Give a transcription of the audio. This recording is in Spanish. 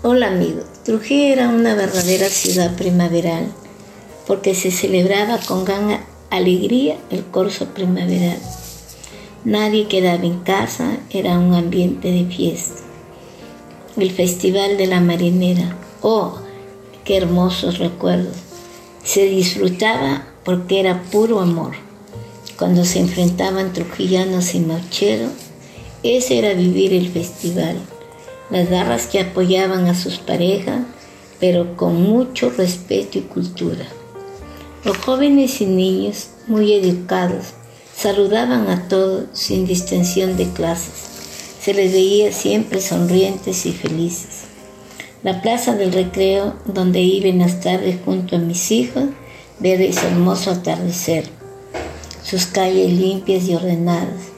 Hola amigo, Trujillo era una verdadera ciudad primaveral porque se celebraba con gran alegría el corso primaveral. Nadie quedaba en casa, era un ambiente de fiesta. El Festival de la Marinera, oh, qué hermosos recuerdos. Se disfrutaba porque era puro amor. Cuando se enfrentaban trujillanos y maucheros, ese era vivir el festival las garras que apoyaban a sus parejas, pero con mucho respeto y cultura. Los jóvenes y niños, muy educados, saludaban a todos sin distinción de clases. Se les veía siempre sonrientes y felices. La plaza del recreo, donde iba en las tardes junto a mis hijos, ver ese hermoso atardecer. Sus calles limpias y ordenadas